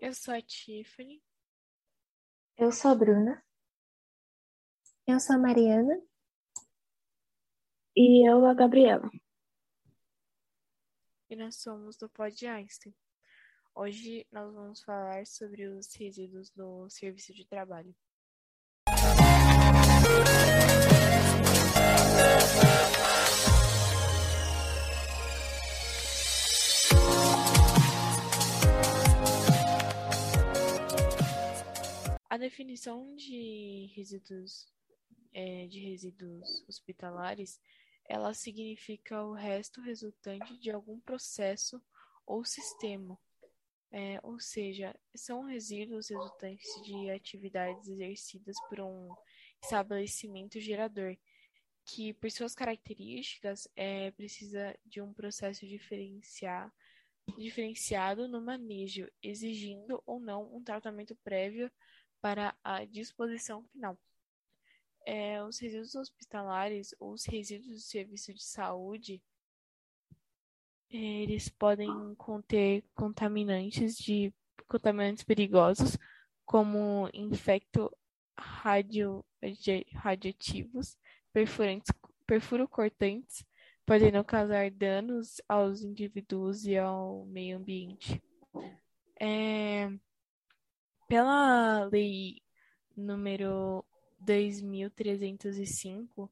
Eu sou a Tiffany. Eu sou a Bruna. Eu sou a Mariana. E eu, a Gabriela. E nós somos do Pod Einstein. Hoje nós vamos falar sobre os resíduos do serviço de trabalho. A definição de resíduos é, de resíduos hospitalares, ela significa o resto resultante de algum processo ou sistema, é, ou seja, são resíduos resultantes de atividades exercidas por um estabelecimento gerador, que por suas características é, precisa de um processo diferenciar, diferenciado no manejo, exigindo ou não um tratamento prévio para a disposição final. É, os resíduos hospitalares ou os resíduos do serviço de saúde, eles podem conter contaminantes de contaminantes perigosos, como infecto radio, radioativos, perfurantes, perfurocortantes, podendo causar danos aos indivíduos e ao meio ambiente. É, pela lei número 2305,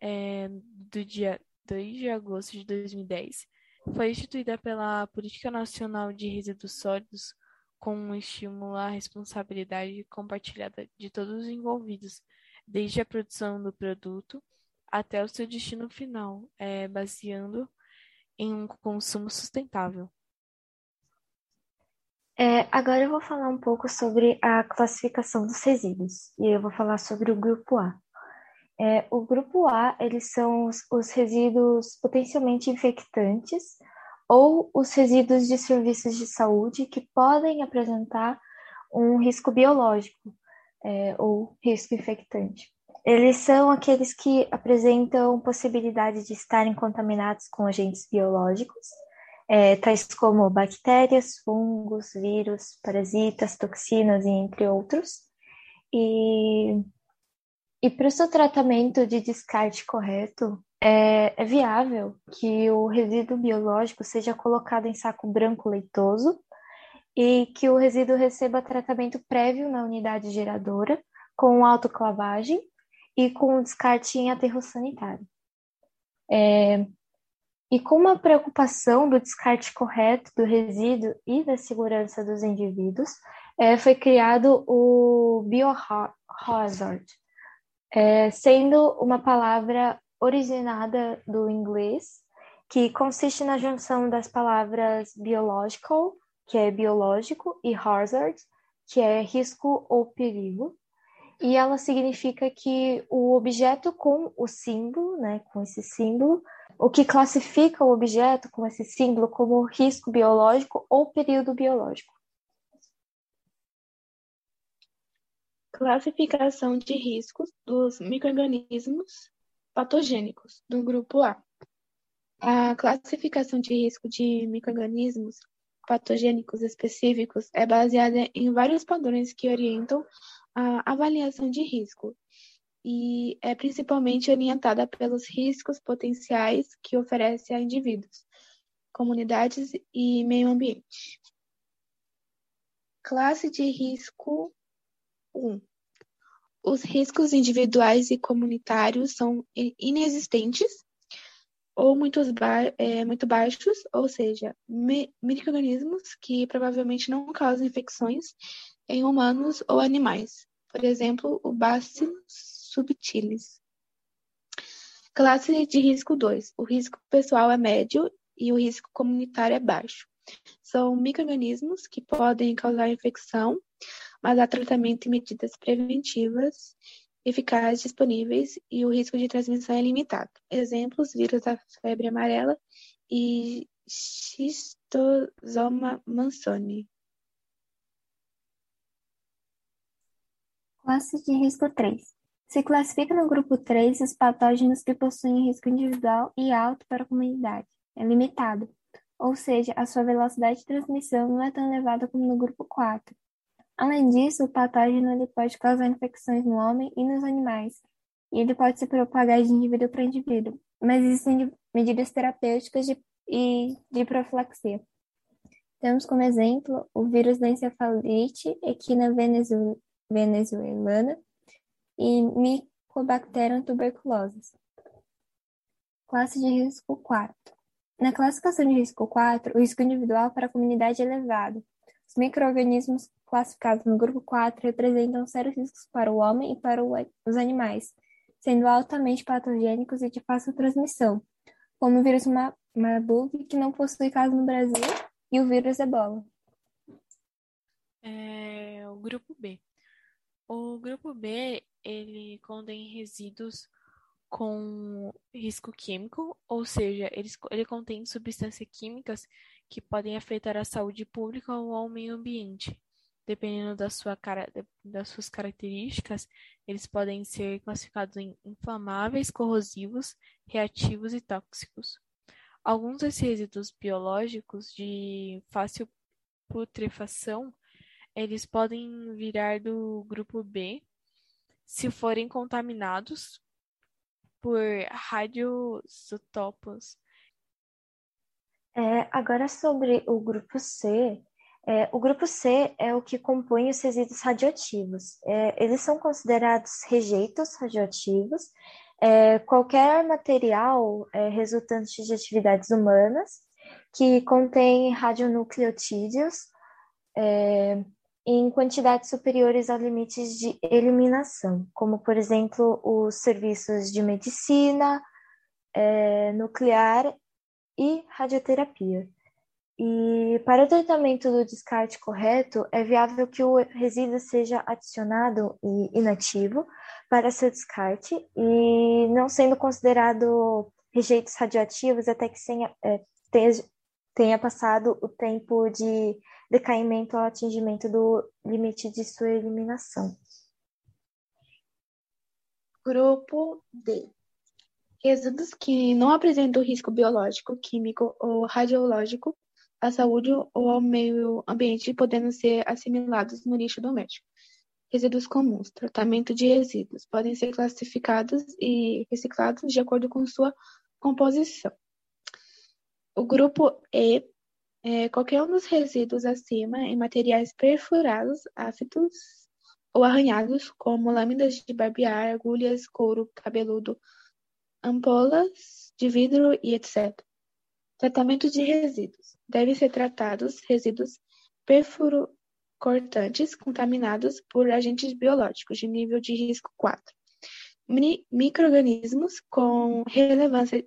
é, do dia 2 de agosto de 2010, foi instituída pela Política Nacional de Resíduos Sólidos com um estímulo à responsabilidade compartilhada de todos os envolvidos, desde a produção do produto até o seu destino final, é, baseando em um consumo sustentável. É, agora eu vou falar um pouco sobre a classificação dos resíduos e eu vou falar sobre o grupo A. É, o grupo A, eles são os, os, resíduos potencialmente infectantes ou os resíduos de serviços de saúde que podem apresentar um risco biológico é, ou risco infectante. Eles são aqueles que apresentam possibilidade de estarem contaminados com agentes biológicos é, tais como bactérias, fungos, vírus, parasitas, toxinas entre outros. E, e para o seu tratamento de descarte correto, é, é viável que o resíduo biológico seja colocado em saco branco leitoso e que o resíduo receba tratamento prévio na unidade geradora, com autoclavagem e com descarte em aterro sanitário. É, e com uma preocupação do descarte correto do resíduo e da segurança dos indivíduos, é, foi criado o biohazard, é, sendo uma palavra originada do inglês, que consiste na junção das palavras biological, que é biológico, e hazard, que é risco ou perigo. E ela significa que o objeto com o símbolo, né, com esse símbolo, o que classifica o objeto com esse símbolo como risco biológico ou período biológico. Classificação de riscos dos microrganismos patogênicos do grupo A. A classificação de risco de microrganismos patogênicos específicos é baseada em vários padrões que orientam a avaliação de risco e é principalmente orientada pelos riscos potenciais que oferece a indivíduos, comunidades e meio ambiente. Classe de risco 1. Os riscos individuais e comunitários são inexistentes ou muito, ba é, muito baixos, ou seja, microorganismos que provavelmente não causam infecções em humanos ou animais. Por exemplo, o Bacillus subtilis. Classe de risco 2. O risco pessoal é médio e o risco comunitário é baixo. São microrganismos que podem causar infecção, mas há tratamento e medidas preventivas eficazes disponíveis e o risco de transmissão é limitado. Exemplos: vírus da febre amarela e Schistosoma mansoni. Classe de risco 3. Se classifica no grupo 3 os patógenos que possuem risco individual e alto para a comunidade. É limitado. ou seja, a sua velocidade de transmissão não é tão elevada como no grupo 4. Além disso, o patógeno ele pode causar infecções no homem e nos animais, e ele pode se propagar de indivíduo para indivíduo, mas existem medidas terapêuticas de, e de profilaxia. Temos como exemplo o vírus da encefalite equina venezuelana e Mycobacterium tuberculosis. Classe de risco 4. Na classificação de risco 4, o risco individual para a comunidade é elevado. Os micro-organismos classificados no grupo 4 representam sérios riscos para o homem e para os animais, sendo altamente patogênicos e de fácil transmissão, como o vírus Marburg, que não possui caso no Brasil, e o vírus Ebola. É, o grupo B. O grupo B, ele contém resíduos com risco químico, ou seja, ele, ele contém substâncias químicas que podem afetar a saúde pública ou ao meio ambiente. Dependendo da sua cara, das suas características, eles podem ser classificados em inflamáveis, corrosivos, reativos e tóxicos. Alguns desses resíduos biológicos de fácil putrefação, eles podem virar do grupo B se forem contaminados por radioisótopos. É, agora sobre o grupo C, é, o grupo C é o que compõe os resíduos radioativos. É, eles são considerados rejeitos radioativos, é, qualquer material é, resultante de atividades humanas que contém radionucleotídeos é, em quantidades superiores a limites de eliminação, como, por exemplo, os serviços de medicina, é, nuclear e radioterapia. E para o tratamento do descarte correto, é viável que o resíduo seja adicionado e inativo para seu descarte e não sendo considerado rejeitos radioativos até que tenha, é, tenha, tenha passado o tempo de decaimento ao atingimento do limite de sua eliminação. Grupo D. Resíduos que não apresentam risco biológico, químico ou radiológico à saúde ou ao meio ambiente, podendo ser assimilados no lixo doméstico. Resíduos comuns. Tratamento de resíduos. Podem ser classificados e reciclados de acordo com sua composição. O grupo E é qualquer um dos resíduos acima em materiais perfurados, ácidos ou arranhados, como lâminas de barbear, agulhas, couro cabeludo, ampolas de vidro e etc. Tratamento de resíduos. Devem ser tratados resíduos perfurocortantes contaminados por agentes biológicos de nível de risco 4. Microorganismos com relevância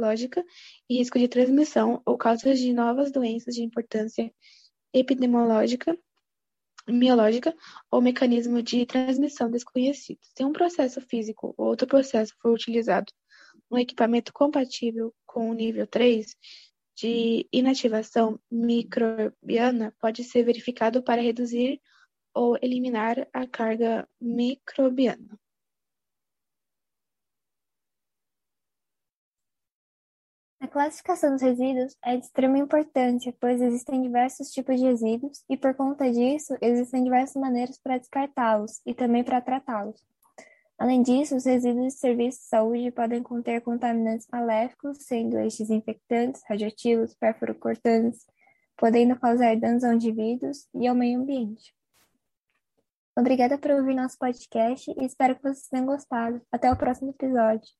epidemiológica e risco de transmissão ou causas de novas doenças de importância epidemiológica, biológica ou mecanismo de transmissão desconhecido. Se um processo físico ou outro processo for utilizado um equipamento compatível com o nível 3 de inativação microbiana pode ser verificado para reduzir ou eliminar a carga microbiana. Classificação dos resíduos é de extrema importância, pois existem diversos tipos de resíduos e, por conta disso, existem diversas maneiras para descartá-los e também para tratá-los. Além disso, os resíduos de serviços de saúde podem conter contaminantes maléficos, sendo estes infectantes, radioativos, perfuro-cortantes, podendo causar danos a indivíduos e ao meio ambiente. Obrigada por ouvir nosso podcast e espero que vocês tenham gostado. Até o próximo episódio.